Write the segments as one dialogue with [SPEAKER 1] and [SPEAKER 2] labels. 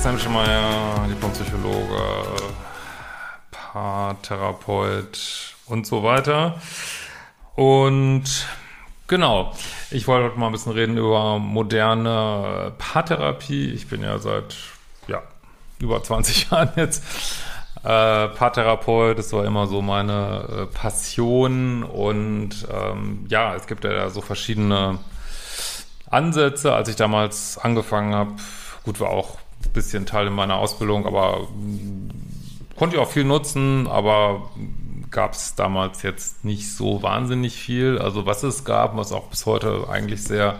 [SPEAKER 1] Christian Schemeier, Diplompsychologe, Paartherapeut und so weiter. Und genau, ich wollte heute mal ein bisschen reden über moderne Paartherapie. Ich bin ja seit ja, über 20 Jahren jetzt äh, Paartherapeut. Das war immer so meine äh, Passion. Und ähm, ja, es gibt ja so verschiedene Ansätze, als ich damals angefangen habe. Gut, war auch bisschen Teil in meiner Ausbildung, aber mh, konnte ich auch viel nutzen, aber gab es damals jetzt nicht so wahnsinnig viel. Also was es gab, was auch bis heute eigentlich sehr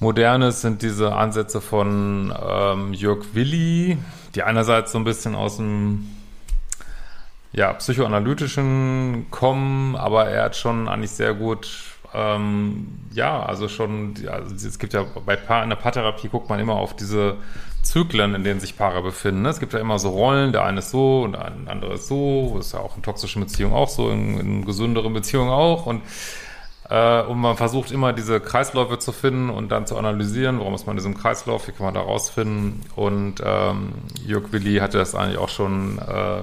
[SPEAKER 1] modern ist, sind diese Ansätze von ähm, Jörg Willi, die einerseits so ein bisschen aus dem ja, psychoanalytischen kommen, aber er hat schon eigentlich sehr gut ähm, ja, also schon, also es gibt ja bei Paar, in der Paartherapie guckt man immer auf diese Zyklen, in denen sich Paare befinden. Ne? Es gibt ja immer so Rollen, der eine ist so und der andere ist so. Ist ja auch in toxischen Beziehungen auch so, in, in gesünderen Beziehungen auch. Und, äh, und man versucht immer diese Kreisläufe zu finden und dann zu analysieren, warum ist man in diesem Kreislauf, wie kann man da rausfinden. Und ähm, Jörg Willi hatte das eigentlich auch schon äh,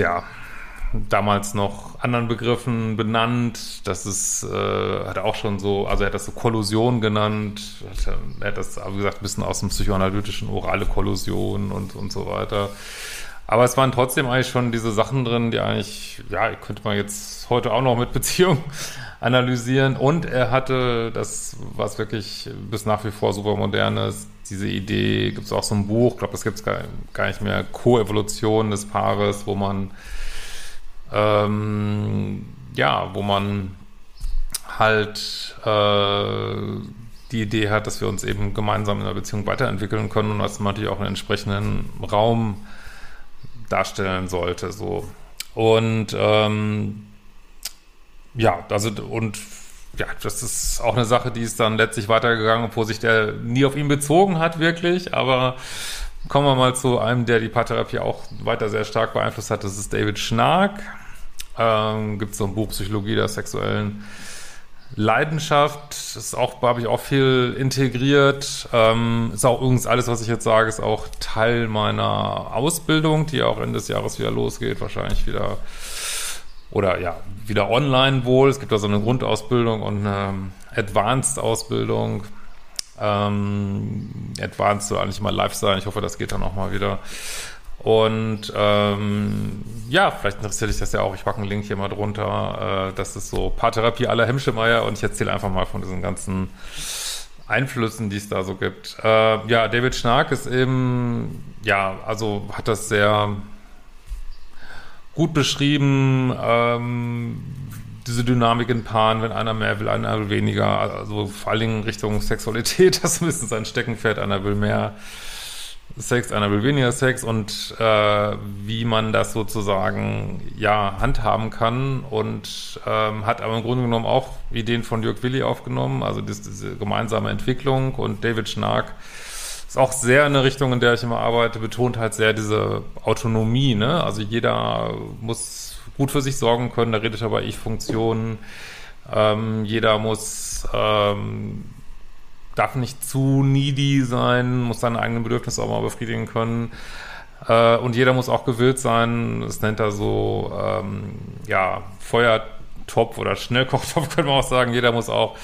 [SPEAKER 1] ja, damals noch anderen Begriffen benannt. Das ist, äh, hat er auch schon so, also er hat das so Kollusion genannt. Hat, er hat das, wie gesagt, ein bisschen aus dem psychoanalytischen orale Kollusion und, und so weiter. Aber es waren trotzdem eigentlich schon diese Sachen drin, die eigentlich, ja, könnte man jetzt heute auch noch mit Beziehung analysieren. Und er hatte das, was wirklich bis nach wie vor super modern ist, diese Idee, gibt es auch so ein Buch, ich glaube, das gibt es gar, gar nicht mehr, Koevolution des Paares, wo man ähm, ja, wo man halt äh, die Idee hat, dass wir uns eben gemeinsam in der Beziehung weiterentwickeln können und dass man natürlich auch einen entsprechenden Raum darstellen sollte. So. Und ähm, ja, also und ja, das ist auch eine Sache, die ist dann letztlich weitergegangen, obwohl sich der nie auf ihn bezogen hat, wirklich, aber Kommen wir mal zu einem, der die Paartherapie auch weiter sehr stark beeinflusst hat. Das ist David Schnark. Ähm, Gibt so ein Buch Psychologie der sexuellen Leidenschaft. Ist auch, habe ich auch viel integriert. Ähm, ist auch übrigens alles, was ich jetzt sage, ist auch Teil meiner Ausbildung, die auch Ende des Jahres wieder losgeht. Wahrscheinlich wieder oder ja, wieder online wohl. Es gibt da so eine Grundausbildung und eine Advanced-Ausbildung ähm, Advanced soll eigentlich mal live sein. Ich hoffe, das geht dann auch mal wieder. Und ähm, ja, vielleicht interessiert dich das ja auch. Ich packe einen Link hier mal drunter. Äh, das ist so Paartherapie aller Hemmschemeier und ich erzähle einfach mal von diesen ganzen Einflüssen, die es da so gibt. Äh, ja, David Schnark ist eben, ja, also hat das sehr gut beschrieben, ähm, diese Dynamik in Paaren, wenn einer mehr will, einer will weniger, also vor allen Dingen Richtung Sexualität, das ist ein bisschen sein Steckenpferd, einer will mehr Sex, einer will weniger Sex. Und äh, wie man das sozusagen ja handhaben kann. Und ähm, hat aber im Grunde genommen auch Ideen von Jörg Willi aufgenommen, also das, diese gemeinsame Entwicklung. Und David Schnark ist auch sehr in der Richtung, in der ich immer arbeite, betont halt sehr diese Autonomie, ne? Also jeder muss gut für sich sorgen können. Da redet er bei Ich-Funktionen. Ähm, jeder muss, ähm, darf nicht zu needy sein, muss seine eigenen Bedürfnisse auch mal befriedigen können. Äh, und jeder muss auch gewillt sein, das nennt er so, ähm, ja, Feuertopf oder Schnellkochtopf, könnte man auch sagen. Jeder muss auch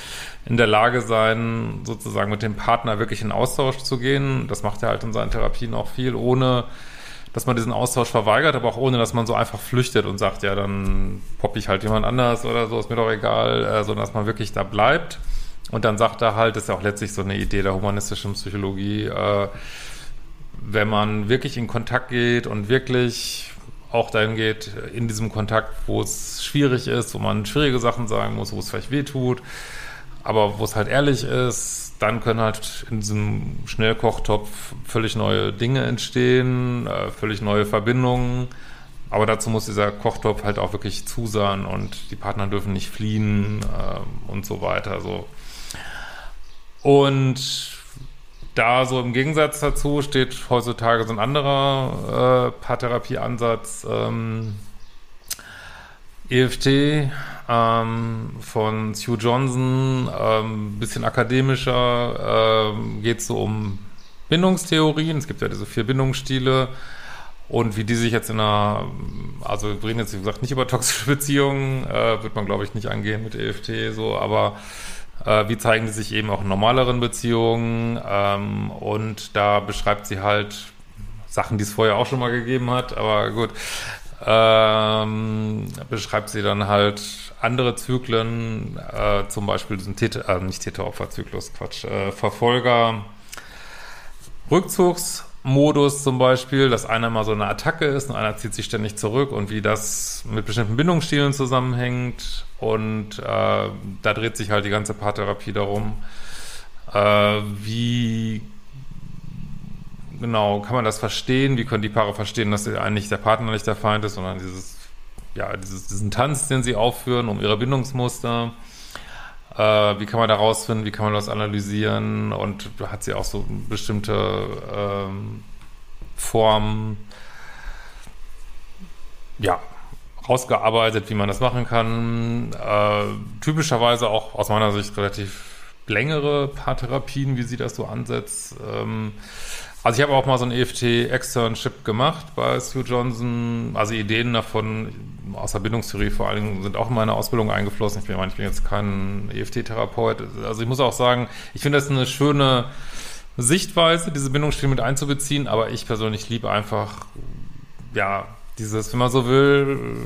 [SPEAKER 1] in der Lage sein, sozusagen mit dem Partner wirklich in Austausch zu gehen. Das macht er halt in seinen Therapien auch viel, ohne dass man diesen Austausch verweigert, aber auch ohne, dass man so einfach flüchtet und sagt, ja, dann popp ich halt jemand anders oder so, ist mir doch egal, äh, sondern dass man wirklich da bleibt. Und dann sagt er halt, das ist ja auch letztlich so eine Idee der humanistischen Psychologie, äh, wenn man wirklich in Kontakt geht und wirklich auch dahin geht, in diesem Kontakt, wo es schwierig ist, wo man schwierige Sachen sagen muss, wo es vielleicht weh tut, aber wo es halt ehrlich ist, dann können halt in diesem Schnellkochtopf völlig neue Dinge entstehen, äh, völlig neue Verbindungen. Aber dazu muss dieser Kochtopf halt auch wirklich zu sein und die Partner dürfen nicht fliehen äh, und so weiter. So. Und da so im Gegensatz dazu steht heutzutage so ein anderer äh, Paartherapieansatz, ähm, EFT ähm, von Sue Johnson, ähm, bisschen akademischer, ähm, geht so um Bindungstheorien. Es gibt ja diese vier Bindungsstile und wie die sich jetzt in einer, also wir reden jetzt wie gesagt nicht über toxische Beziehungen, äh, wird man glaube ich nicht angehen mit EFT so, aber äh, wie zeigen die sich eben auch in normaleren Beziehungen? Ähm, und da beschreibt sie halt Sachen, die es vorher auch schon mal gegeben hat, aber gut. Ähm, beschreibt sie dann halt andere Zyklen, äh, zum Beispiel diesen Täter, äh, nicht Täter-Opfer-Zyklus, Quatsch, äh, Verfolger, Rückzugs- Modus zum Beispiel, dass einer mal so eine Attacke ist und einer zieht sich ständig zurück und wie das mit bestimmten Bindungsstilen zusammenhängt. Und äh, da dreht sich halt die ganze Paartherapie darum, äh, wie genau kann man das verstehen, wie können die Paare verstehen, dass eigentlich der Partner nicht der Feind ist, sondern dieses, ja, dieses, diesen Tanz, den sie aufführen, um ihre Bindungsmuster. Äh, wie kann man da rausfinden, wie kann man das analysieren und hat sie auch so bestimmte ähm, Formen, ja, rausgearbeitet, wie man das machen kann. Äh, typischerweise auch aus meiner Sicht relativ längere Paartherapien, wie sie das so ansetzt. Ähm, also ich habe auch mal so ein EFT-Externship gemacht bei Sue Johnson. Also Ideen davon aus der Bindungstheorie vor allen Dingen sind auch in meine Ausbildung eingeflossen. Ich bin, ich bin jetzt kein EFT-Therapeut. Also ich muss auch sagen, ich finde das eine schöne Sichtweise, diese Bindungsstile mit einzubeziehen. Aber ich persönlich liebe einfach, ja, dieses, wenn man so will,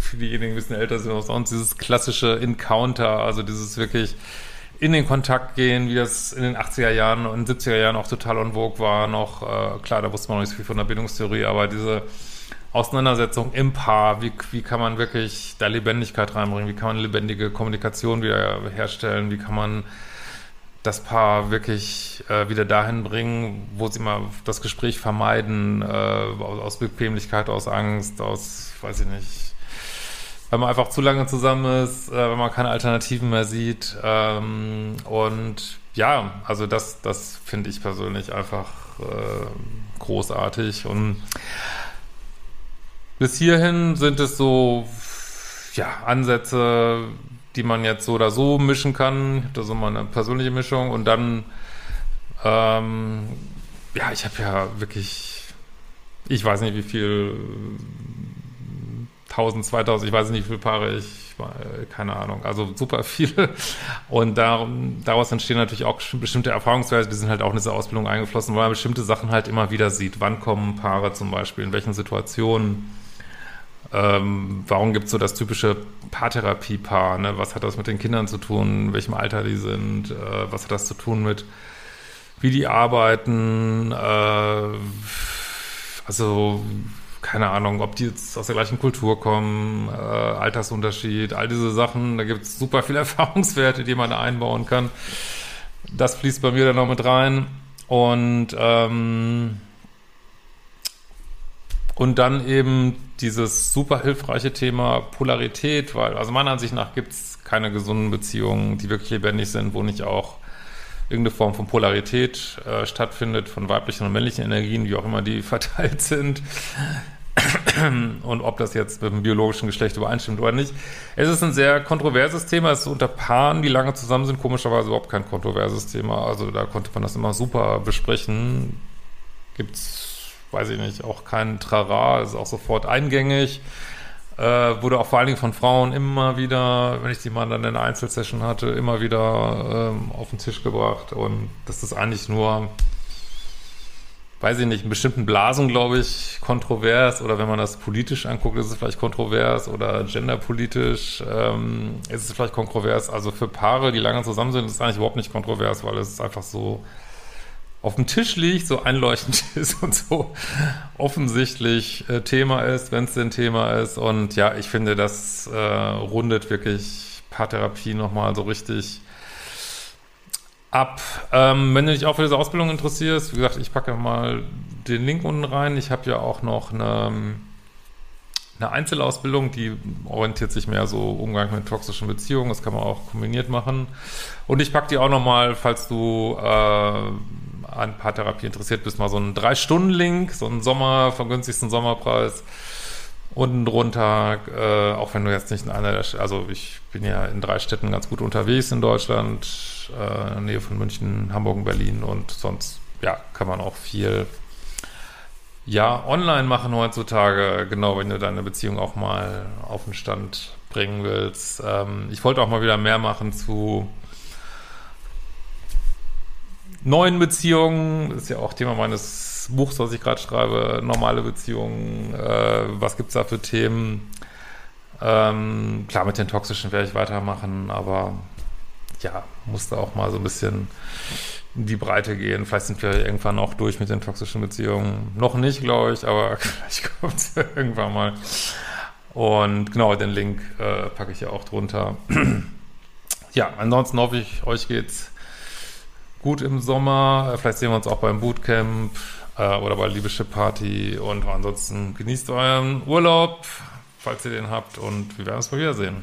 [SPEAKER 1] für diejenigen, die ein bisschen älter sind als sonst, dieses klassische Encounter, also dieses wirklich in den Kontakt gehen, wie das in den 80er Jahren und 70er Jahren auch total on vogue war. Noch, äh, klar, da wusste man noch nicht so viel von der Bindungstheorie, aber diese Auseinandersetzung im Paar, wie, wie kann man wirklich da Lebendigkeit reinbringen, wie kann man lebendige Kommunikation wieder herstellen, wie kann man das Paar wirklich äh, wieder dahin bringen, wo sie mal das Gespräch vermeiden, äh, aus Bequemlichkeit, aus Angst, aus, weiß ich nicht, wenn man einfach zu lange zusammen ist, äh, wenn man keine Alternativen mehr sieht. Ähm, und ja, also das, das finde ich persönlich einfach äh, großartig. Und bis hierhin sind es so ja, Ansätze, die man jetzt so oder so mischen kann. Ich habe da so mal eine persönliche Mischung. Und dann, ähm, ja, ich habe ja wirklich, ich weiß nicht, wie viel 1000, 2000, ich weiß nicht, wie viele Paare ich, keine Ahnung, also super viele. Und darum, daraus entstehen natürlich auch bestimmte Erfahrungsweise, die sind halt auch in diese Ausbildung eingeflossen, weil man bestimmte Sachen halt immer wieder sieht. Wann kommen Paare zum Beispiel, in welchen Situationen? Ähm, warum gibt es so das typische Paartherapie-Paar? Ne? Was hat das mit den Kindern zu tun? In welchem Alter die sind? Äh, was hat das zu tun mit, wie die arbeiten? Äh, also keine Ahnung, ob die jetzt aus der gleichen Kultur kommen, äh, Altersunterschied, all diese Sachen. Da gibt es super viele Erfahrungswerte, die man da einbauen kann. Das fließt bei mir dann noch mit rein. Und, ähm, und dann eben dieses super hilfreiche Thema Polarität, weil, also meiner Ansicht nach gibt es keine gesunden Beziehungen, die wirklich lebendig sind, wo nicht auch irgendeine Form von Polarität äh, stattfindet, von weiblichen und männlichen Energien, wie auch immer die verteilt sind. und ob das jetzt mit dem biologischen Geschlecht übereinstimmt oder nicht. Es ist ein sehr kontroverses Thema. Es ist unter Paaren, die lange zusammen sind, komischerweise überhaupt kein kontroverses Thema. Also da konnte man das immer super besprechen. Gibt's, weiß ich nicht, auch kein Trara, ist auch sofort eingängig. Äh, wurde auch vor allen Dingen von Frauen immer wieder, wenn ich die mal dann in einer Einzelsession hatte, immer wieder ähm, auf den Tisch gebracht. Und das ist eigentlich nur weiß ich nicht, in bestimmten Blasen, glaube ich, kontrovers oder wenn man das politisch anguckt, ist es vielleicht kontrovers oder genderpolitisch ähm, ist es vielleicht kontrovers. Also für Paare, die lange zusammen sind, ist es eigentlich überhaupt nicht kontrovers, weil es einfach so auf dem Tisch liegt, so einleuchtend ist und so offensichtlich äh, Thema ist, wenn es denn Thema ist. Und ja, ich finde, das äh, rundet wirklich Paartherapie nochmal so richtig ab. Ähm, wenn du dich auch für diese Ausbildung interessierst, wie gesagt, ich packe mal den Link unten rein. Ich habe ja auch noch eine, eine Einzelausbildung, die orientiert sich mehr so Umgang mit toxischen Beziehungen. Das kann man auch kombiniert machen. Und ich packe die auch nochmal, falls du äh, an Paartherapie interessiert bist, mal so einen Drei-Stunden-Link, so einen Sommer, vom günstigsten Sommerpreis unten drunter, äh, auch wenn du jetzt nicht in einer der, also ich bin ja in drei Städten ganz gut unterwegs in Deutschland, äh, in der Nähe von München, Hamburg und Berlin und sonst, ja, kann man auch viel, ja, online machen heutzutage, genau, wenn du deine Beziehung auch mal auf den Stand bringen willst. Ähm, ich wollte auch mal wieder mehr machen zu neuen Beziehungen, das ist ja auch Thema meines Buch, was ich gerade schreibe, normale Beziehungen, äh, was gibt es da für Themen? Ähm, klar, mit den toxischen werde ich weitermachen, aber ja, musste auch mal so ein bisschen in die Breite gehen. Vielleicht sind wir irgendwann auch durch mit den toxischen Beziehungen. Noch nicht, glaube ich, aber vielleicht kommt es irgendwann mal. Und genau, den Link äh, packe ich ja auch drunter. ja, ansonsten hoffe ich, euch geht's gut im Sommer. Vielleicht sehen wir uns auch beim Bootcamp äh, oder bei Liebeschiff Party. Und ansonsten genießt euren Urlaub, falls ihr den habt. Und wir werden uns mal wiedersehen.